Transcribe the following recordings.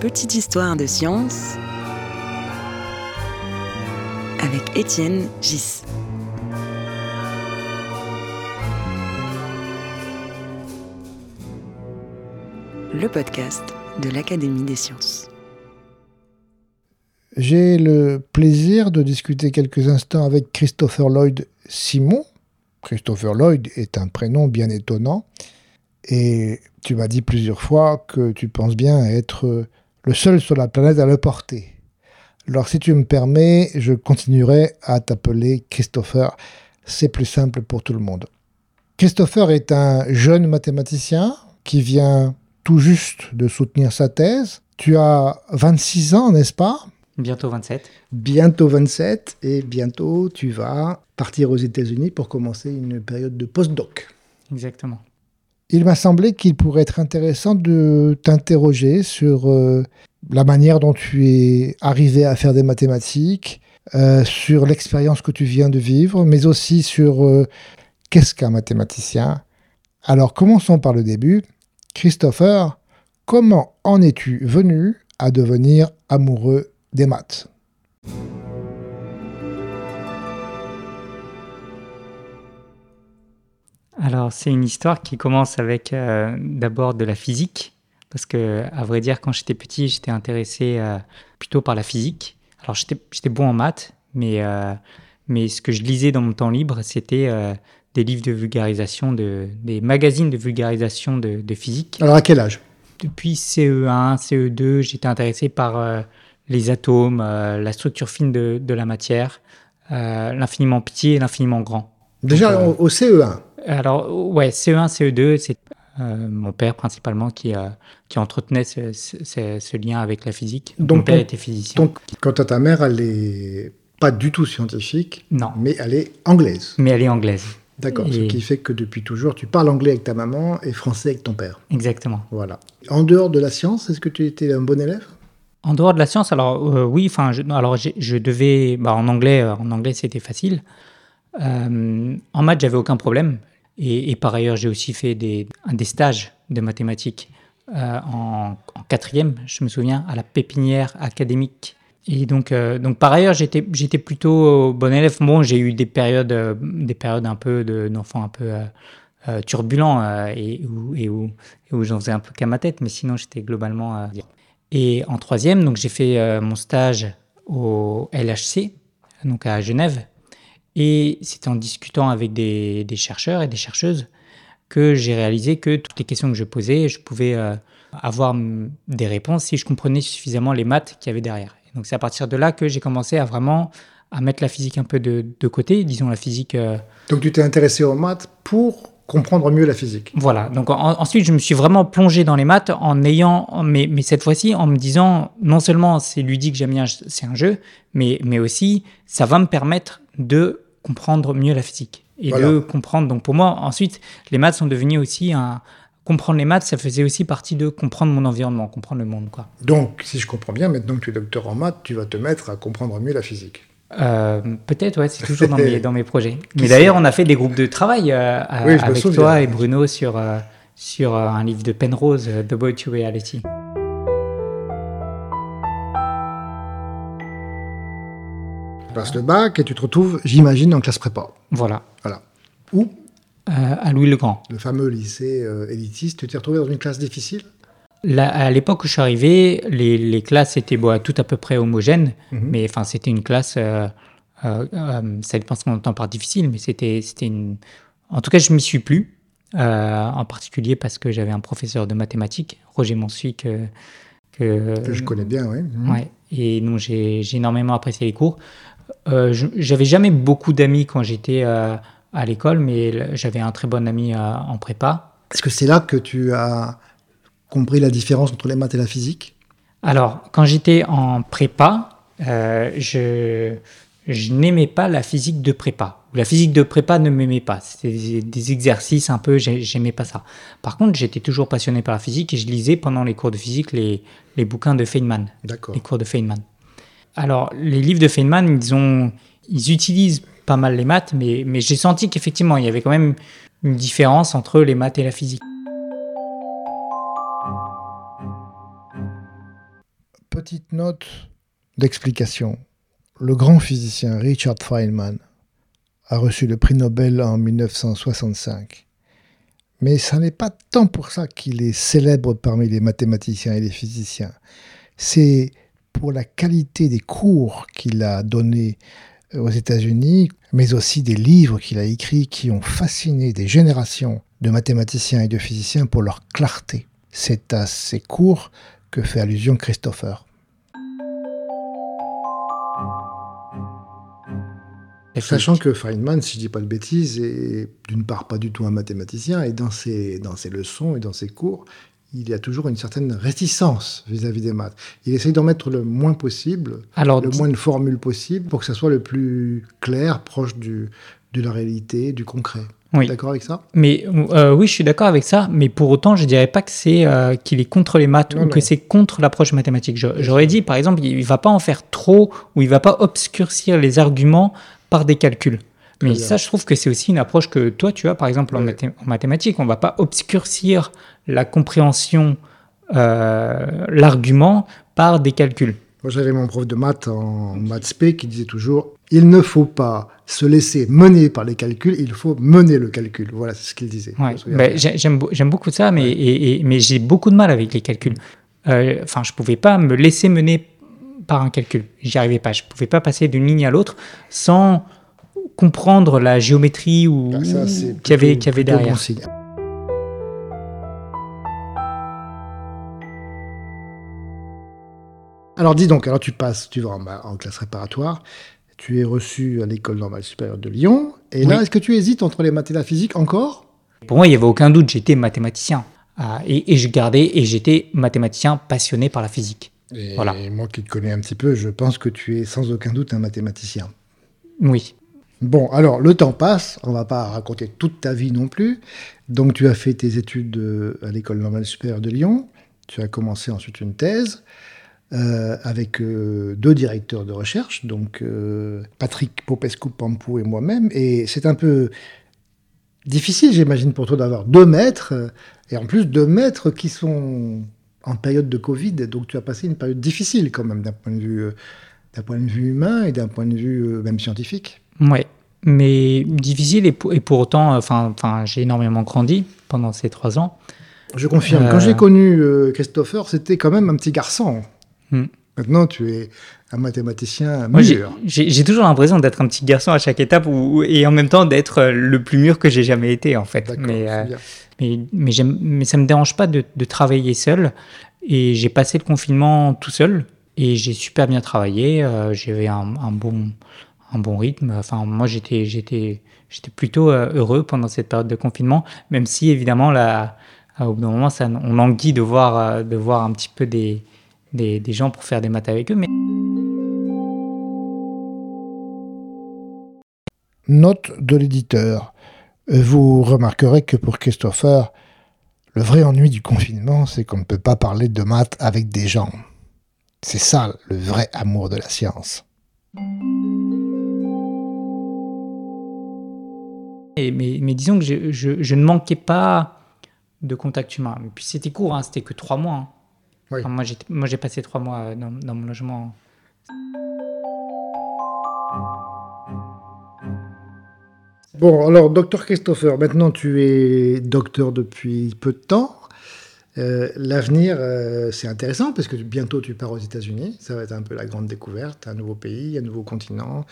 Petite histoire de science avec Étienne Gis. Le podcast de l'Académie des sciences. J'ai le plaisir de discuter quelques instants avec Christopher Lloyd Simon. Christopher Lloyd est un prénom bien étonnant. Et tu m'as dit plusieurs fois que tu penses bien être le seul sur la planète à le porter. Alors si tu me permets, je continuerai à t'appeler Christopher. C'est plus simple pour tout le monde. Christopher est un jeune mathématicien qui vient tout juste de soutenir sa thèse. Tu as 26 ans, n'est-ce pas? Bientôt 27. Bientôt 27 et bientôt tu vas partir aux États-Unis pour commencer une période de postdoc. Exactement. Il m'a semblé qu'il pourrait être intéressant de t'interroger sur euh, la manière dont tu es arrivé à faire des mathématiques, euh, sur l'expérience que tu viens de vivre, mais aussi sur euh, qu'est-ce qu'un mathématicien. Alors commençons par le début. Christopher, comment en es-tu venu à devenir amoureux des maths? Alors, c'est une histoire qui commence avec euh, d'abord de la physique, parce que, à vrai dire, quand j'étais petit, j'étais intéressé euh, plutôt par la physique. Alors, j'étais bon en maths, mais, euh, mais ce que je lisais dans mon temps libre, c'était des livres de vulgarisation, de, des magazines de vulgarisation de, de, physique. Alors, à quel âge? Depuis CE1, CE2, j'étais intéressé par les atomes, la structure fine de, de la matière, l'infiniment petit et l'infiniment grand. Déjà au, au CE1 alors, ouais, CE1, CE2, c'est euh, mon père principalement qui, euh, qui entretenait ce, ce, lien avec la physique. Donc, mon père était physicien. Donc, quant à ta mère, elle n'est pas du tout scientifique, non. mais elle est anglaise. Mais elle est anglaise. D'accord, ce qui fait que depuis toujours, tu parles anglais avec ta maman et français avec ton père. Exactement. Voilà. En dehors de la science, est-ce que tu étais un bon élève? En dehors de la science, alors euh, oui, enfin, alors je devais, bah, en anglais, en anglais c'était facile. en maths, j'avais aucun problème. Et, par ailleurs, j'ai aussi fait des, des stages de mathématiques euh, en, quatrième, je me souviens, à la pépinière académique. Et donc, euh, donc par ailleurs, j'étais, plutôt bon élève. Bon, j'ai eu des périodes, euh, des périodes un peu d'enfant un peu turbulent et, où, où, j'en faisais un peu qu'à ma tête, mais sinon, j'étais globalement. Et en troisième, j'ai fait mon stage au LHC, donc à Genève, et c'est en discutant avec des, chercheurs et des chercheuses que j'ai réalisé que toutes les questions que je posais, je pouvais euh, avoir des réponses si je comprenais suffisamment les maths qu'il y avait derrière. Et donc c'est à partir de là que j'ai commencé à vraiment à mettre la physique un peu de, côté, disons la physique. Euh, donc tu t'es intéressé aux maths pour comprendre mieux la physique. Voilà. Donc ensuite, je me suis vraiment plongé dans les maths en ayant, mais, mais cette fois-ci, en me disant non seulement c'est ludique, j'aime bien, c'est un jeu, mais, mais aussi ça va me permettre de comprendre mieux la physique et de comprendre. Donc pour moi, ensuite, les maths sont devenus aussi un. Comprendre les maths, ça faisait aussi partie de comprendre mon environnement, comprendre le monde. Quoi. Donc, si je comprends bien, maintenant que tu es docteur en maths, tu vas te mettre à comprendre mieux la physique. Euh, peut-être, ouais, c'est toujours dans mes, dans mes projets. Mais d'ailleurs, on a fait des groupes de travail euh, avec toi et Bruno sur, euh, sur un livre de Penrose, The Boy to Reality. Passes le bac et tu te retrouves, j'imagine, en classe prépa. Voilà. Voilà. Où euh, À Louis-le-Grand. Le fameux lycée euh, élitiste. Tu t'es retrouvé dans une classe difficile? À l'époque où je suis arrivé, les, classes étaient bon, tout à peu près homogènes, mhm. mais enfin c'était une classe, euh, ça dépend ce qu'on entend par difficile, mais c'était une... En tout cas, je m'y suis plus, en particulier parce que j'avais un professeur de mathématiques, Roger Monsuy, que, que, je connais bien, oui. Mhm. Ouais, et donc j'ai énormément apprécié les cours. Euh, j'avais jamais beaucoup d'amis quand j'étais euh, à l'école, mais j'avais un très bon ami euh, en prépa. Est-ce que c'est là que tu as compris la différence entre les maths et la physique? Alors, quand j'étais en prépa, je, je n'aimais pas la physique de prépa. La physique de prépa ne m'aimait pas. C'était des exercices un peu, j'aimais pas ça. Par contre, j'étais toujours passionné par la physique et je lisais pendant les cours de physique les, les bouquins de Feynman. Les cours de Feynman. Alors, les livres de Feynman, ils, utilisent pas mal les maths, mais, mais j'ai senti qu'effectivement, il y avait quand même une différence entre les maths et la physique. petite note d'explication. Le grand physicien Richard Feynman a reçu le prix Nobel en 1965. Mais ce n'est pas tant pour ça qu'il est célèbre parmi les mathématiciens et les physiciens. C'est pour la qualité des cours qu'il a donnés aux États-Unis, mais aussi des livres qu'il a écrits qui ont fasciné des générations de mathématiciens et de physiciens pour leur clarté. C'est à ces cours que fait allusion Christopher. Sachant que Feynman, si je dis pas de bêtises, est d'une part pas du tout un mathématicien, et dans ses, dans ses leçons et dans ses cours, il y a toujours une certaine réticence vis-à-vis des maths. Il essaye d'en mettre le moins possible, le moins de formules possible, pour que ça soit le plus clair, proche du, de la réalité, du concret. Oui. D'accord avec ça? Mais euh, oui, je suis d'accord avec ça. Mais pour autant, je dirais pas que c'est euh, qu'il est contre les maths ou que c'est contre l'approche mathématique. J'aurais dit, par exemple, il va pas en faire trop ou il va pas obscurcir les arguments par des calculs. Mais ça, je trouve que c'est aussi une approche que toi, tu as, par exemple, en, mathématiques. On ne va pas obscurcir la compréhension, euh, l'argument par des calculs. Moi, j'avais mon prof de maths en maths P qui disait toujours il ne faut pas se laisser mener par les calculs, il faut mener le calcul. Voilà, c'est ce qu'il disait. Ben, j'aime beaucoup ça, mais, mais j'ai beaucoup de mal avec les calculs. Euh, enfin, je ne pouvais pas me laisser mener par un calcul. J'y arrivais pas. Je ne pouvais pas passer d'une ligne à l'autre sans comprendre la géométrie ou ah, qu'il y avait, qu avait derrière. alors dis donc, alors tu passes, tu vas en, classe réparatoire, tu es reçu à l'école normale supérieure de Lyon, et là, est-ce que tu hésites entre les maths et la physique encore? Pour moi, il n'y avait aucun doute, j'étais mathématicien. Ah, et, je gardais, et j'étais mathématicien passionné par la physique. Et voilà. moi qui te connais un petit peu, je pense que tu es sans aucun doute un mathématicien. Oui. Bon, alors le temps passe, on va pas raconter toute ta vie non plus. Donc tu as fait tes études euh, à l'école normale supérieure de Lyon, tu as commencé ensuite une thèse euh, avec euh, deux directeurs de recherche, donc Patrick Popescu-Pampou et moi-même, et c'est un peu difficile, j'imagine, pour toi d'avoir deux maîtres, et en plus deux maîtres qui sont en période de Covid, donc tu as passé une période difficile quand même d'un point de vue, d'un point de vue humain et d'un point de vue même scientifique. Oui, mais difficile et pour, et pour autant, enfin, enfin, j'ai énormément grandi pendant ces trois ans. Je confirme. Quand j'ai euh, connu euh, Christopher, c'était quand même un petit garçon. Hmm. Maintenant, tu es un mathématicien mûr. J'ai toujours l'impression d'être un petit garçon à chaque étape et en même temps d'être le plus mûr que j'ai jamais été, en fait. Mais, euh, mais, mais, mais, ça ne me dérange pas de, de travailler seul. Et j'ai passé le confinement tout seul et j'ai super bien travaillé. J'avais un, un, bon, un bon rythme. Enfin, moi, j'étais, j'étais, j'étais plutôt euh, heureux pendant cette période de confinement, même si évidemment, là, au bout d'un moment, ça, on languit de voir, euh, de voir un petit peu des, des, des gens pour faire des maths avec eux. Mais... Note de l'éditeur. Vous remarquerez que pour Christopher, le vrai ennui du confinement, c'est qu'on ne peut pas parler de maths avec des gens. C'est ça le vrai amour de la science. Mais, disons que je, ne manquais pas de contact humain. Et puis c'était court, hein, c'était que trois mois. Hein. moi, j'ai passé trois mois dans, dans, mon logement. Bon, alors, docteur Christopher, maintenant tu es docteur depuis peu de temps. Euh, l'avenir, euh, c'est intéressant parce que bientôt tu pars aux États-Unis. Ça va être un peu la grande découverte, un nouveau pays, un nouveau continent,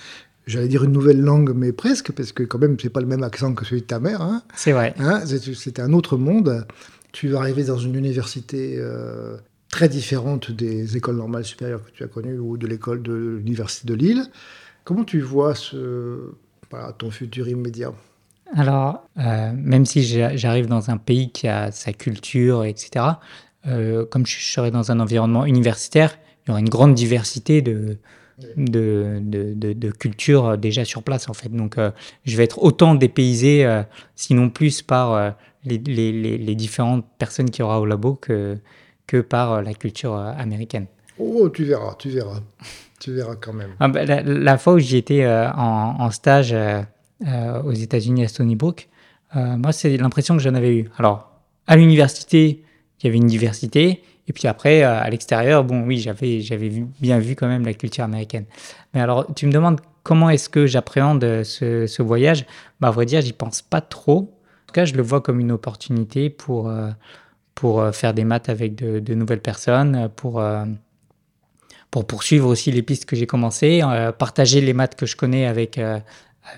j'allais dire une nouvelle langue, mais presque, parce que quand même, c'est pas le même accent que celui de ta mère. Hein. C'est vrai. Hein, C'était un autre monde. Tu vas arriver dans une université euh, très différente des écoles normales supérieures que tu as connues ou de l'école de l'université de Lille. Comment tu vois ce, ton futur immédiat? Alors, euh, même si j'arrive dans un pays qui a sa culture, etc., euh, comme je serai dans un environnement universitaire, il y aura une grande diversité de, de, de, de, culture déjà sur place en fait. Donc euh, je vais être autant dépaysé, euh, sinon plus par euh, les, les, les, différentes personnes qu'il y aura au labo que, que par la culture américaine. Oh, tu verras, tu verras. tu verras quand même. Ah, bah, la, fois où j'y étais en, en, stage aux États-Unis à Stony Brook, moi c'est l'impression que j'en avais eu. Alors, à l'université, il y avait une diversité. Et puis après, à l'extérieur, bon, oui, j'avais, j'avais bien vu quand même la culture américaine. Mais alors, tu me demandes comment est-ce que j'appréhende ce, ce, voyage? Bah, À vrai dire, j'y pense pas trop. En tout cas, je le vois comme une opportunité pour, pour faire des maths avec de, nouvelles personnes, pour pour poursuivre aussi les pistes que j'ai commencées, euh, partager les maths que je connais avec, euh,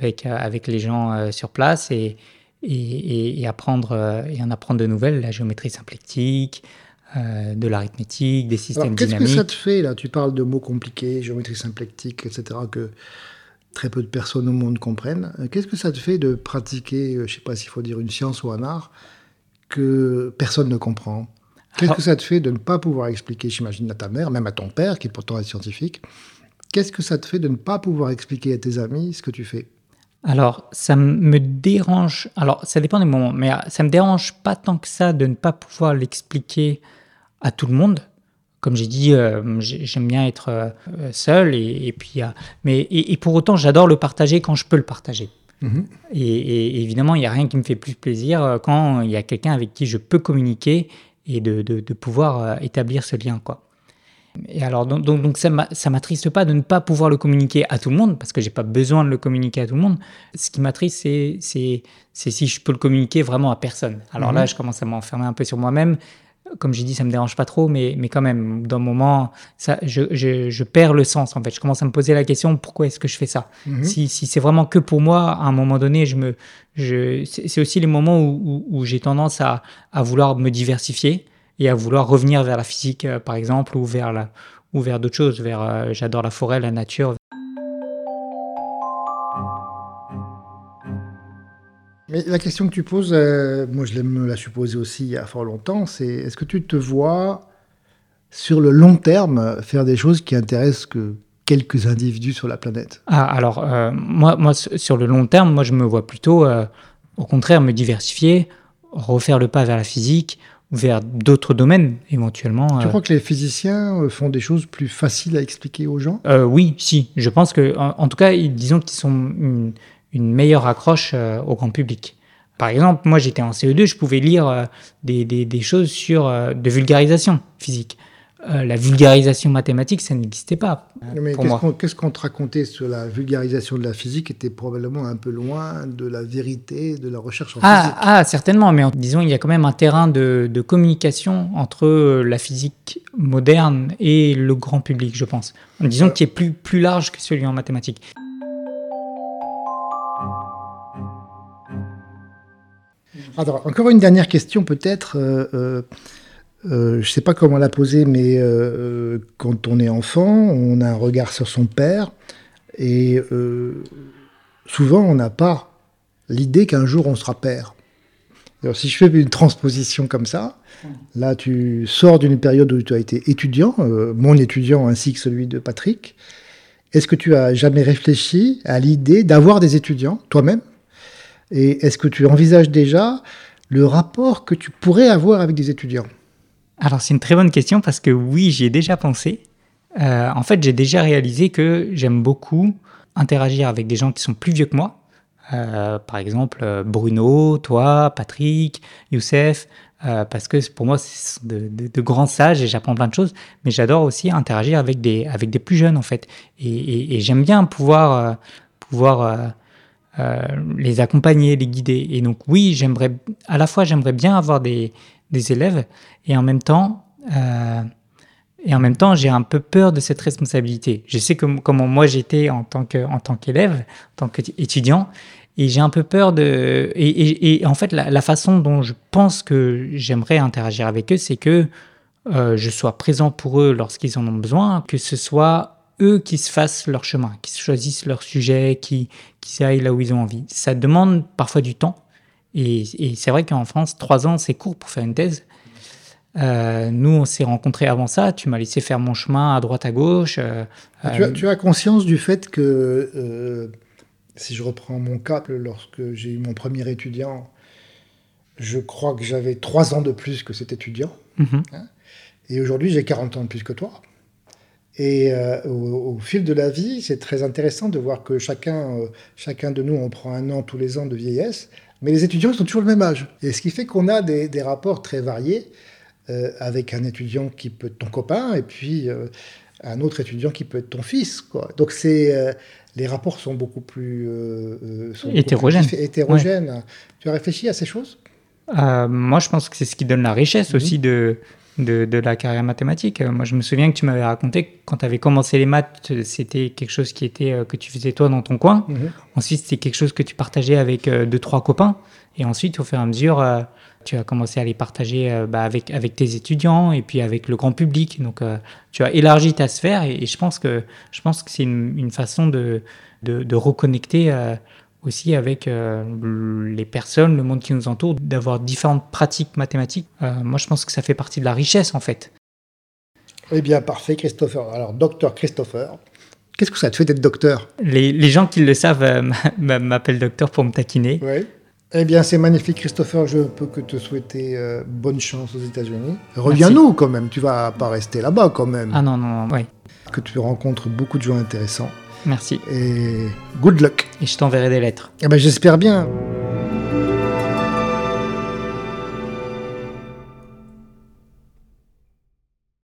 avec, euh, les gens sur place et, et, apprendre, et en apprendre de nouvelles, la géométrie symplectique, de l'arithmétique, des systèmes dynamiques. Qu'est-ce que ça te fait là? Tu parles de mots compliqués, géométrie symplectique, etc., que très peu de personnes au monde comprennent. Qu'est-ce que ça te fait de pratiquer, je ne sais pas s'il faut dire une science ou un art, que personne ne comprend? Qu'est-ce que ça te fait de ne pas pouvoir expliquer, j'imagine, à ta mère, même à ton père, qui pourtant est scientifique? Qu'est-ce que ça te fait de ne pas pouvoir expliquer à tes amis ce que tu fais? Alors, ça me dérange. Alors, ça dépend des moments, mais euh, ça me dérange pas tant que ça de ne pas pouvoir l'expliquer à tout le monde. Comme j'ai dit, euh, j'aime bien être euh, seul, et, puis, mais et, pour autant, j'adore le partager quand je peux le partager. Mm-hmm. Et, et, évidemment, il n'y a rien qui me fait plus plaisir quand il y a quelqu'un avec qui je peux communiquer et de, de, pouvoir euh, établir ce lien. Quoi. Et alors, donc, donc, ça m'attriste pas de ne pas pouvoir le communiquer à tout le monde, parce que j'ai pas besoin de le communiquer à tout le monde. Ce qui m'attriste, c'est, c'est, si je peux le communiquer vraiment à personne. Alors là, mhm. je commence à m'enfermer un peu sur moi-même comme j'ai dit, ça me dérange pas trop, mais, mais quand même, d'un moment, ça, je, je, je, perds le sens en fait. Je commence à me poser la question pourquoi est-ce que je fais ça? Mhm. Si, si c'est vraiment que pour moi, à un moment donné, je me, je, c'est aussi les moments où, où, j'ai tendance à, à, vouloir me diversifier et à vouloir revenir vers la physique, euh, par exemple, ou vers, la, ou vers d'autres choses. Vers, euh, j'adore la forêt, la nature. Mais la question que tu poses, euh, moi je me la suis posée aussi il y a fort longtemps, c'est est-ce que tu te vois sur le long terme faire des choses qui intéressent que quelques individus sur la planète? Ah, Alors, euh, moi, moi, sur le long terme, moi je me vois plutôt, euh, au contraire, me diversifier, refaire le pas vers la physique, vers d'autres domaines éventuellement. Tu crois que les physiciens font des choses plus faciles à expliquer aux gens? Oui, si. Je pense que, en, tout cas, disons qu'ils sont une meilleure accroche euh, au grand public. Par exemple, moi j'étais en CE2, je pouvais lire euh, des, des, choses sur euh, de vulgarisation physique. La vulgarisation mathématique, ça n'existait pas. Mais qu'est-ce qu'on te racontait sur la vulgarisation de la physique était probablement un peu loin de la vérité, de la recherche en ah, physique. Ah, certainement, mais disons, il y a quand même un terrain de, de, communication entre la physique moderne et le grand public, je pense. Disons qui est plus, plus large que celui en mathématiques. encore une dernière question peut-être. Euh, euh, euh, je ne sais pas comment la poser, mais quand on est enfant, on a un regard sur son père et souvent on n'a pas l'idée qu'un jour on sera père. Alors, si je fais une transposition comme ça, là tu sors d'une période où tu as été étudiant, mon étudiant ainsi que celui de Patrick. Est-ce que tu as jamais réfléchi à l'idée d'avoir des étudiants toi-même? Et est-ce que tu envisages déjà le rapport que tu pourrais avoir avec des étudiants? Alors c'est une très bonne question parce que oui, j'y ai déjà pensé. Euh, en fait, j'ai déjà réalisé que j'aime beaucoup interagir avec des gens qui sont plus vieux que moi. Euh, par exemple, euh, Bruno, toi, Patrick, Youssef, parce que pour moi, c'est de, de, grands sages et j'apprends plein de choses. Mais j'adore aussi interagir avec des, avec des plus jeunes, en fait. Et, et j'aime bien pouvoir, pouvoir les accompagner, les guider. Et donc oui, j'aimerais à la fois j'aimerais bien avoir des, des, élèves et en même temps euh, et en même temps j'ai un peu peur de cette responsabilité. Je sais que, comment moi j'étais en tant que en tant qu'élève, en tant qu'étudiant. Et j'ai un peu peur de. Et, en fait, la, façon dont je pense que j'aimerais interagir avec eux, c'est que euh, je sois présent pour eux lorsqu'ils en ont besoin, que ce soit eux qui se fassent leur chemin, qui choisissent leur sujet, qui, qui aillent là où ils ont envie. Ça demande parfois du temps. Et, c'est vrai qu'en France, trois ans, c'est court pour faire une thèse. Euh, nous, on s'est rencontrés avant ça. Tu m'as laissé faire mon chemin à droite, à gauche. Euh, tu, as, conscience du fait que, euh, si je reprends mon cas, lorsque j'ai eu mon premier étudiant, je crois que j'avais trois ans de plus que cet étudiant. Mhm. Hein. et aujourd'hui, j'ai 40 ans de plus que toi. Et euh, au, fil de la vie, c'est très intéressant de voir que chacun, euh, chacun de nous, on prend un an tous les ans de vieillesse, mais les étudiants sont toujours le même âge. Et ce qui fait qu'on a des, des rapports très variés. euh, avec un étudiant qui peut être ton copain et puis euh, un autre étudiant qui peut être ton fils. Quoi. Donc c'est euh, les rapports sont beaucoup plus beaucoup Hétérogènes. plus hétérogènes. Tu as réfléchi à ces choses? Moi, je pense que c'est ce qui donne la richesse Mhm. aussi de, de, de la carrière mathématique. Euh, Moi, je me souviens que tu m'avais raconté que quand tu avais commencé les maths, euh, c'était quelque chose qui était, euh, que tu faisais toi dans ton coin. Ensuite, c'était quelque chose que tu partageais avec euh, deux, trois copains. Et ensuite, au fur et à mesure, euh, tu as commencé à les partager bah, avec, avec tes étudiants et puis avec le grand public. Donc, tu as élargi ta sphère et, et je pense que, je pense que c'est une, une façon de, de, de reconnecter aussi avec euh, les personnes, le monde qui nous entoure, d'avoir différentes pratiques mathématiques. Euh, moi, je pense que ça fait partie de la richesse, en fait. Eh bien, parfait, Christopher. Alors, docteur Christopher, qu'est-ce que ça te fait d'être docteur? Les, les gens qui le savent euh, m'a- m'appellent docteur pour me taquiner. Oui. Eh bien, c'est magnifique, Christopher. Je peux que te souhaiter euh, bonne chance aux États-Unis. Reviens-nous quand même. Tu vas pas rester là-bas quand même. Ah non, non, non, ouais. Que tu rencontres beaucoup de gens intéressants. Merci. Et good luck. Et je t'enverrai des lettres. Eh ben, j'espère bien.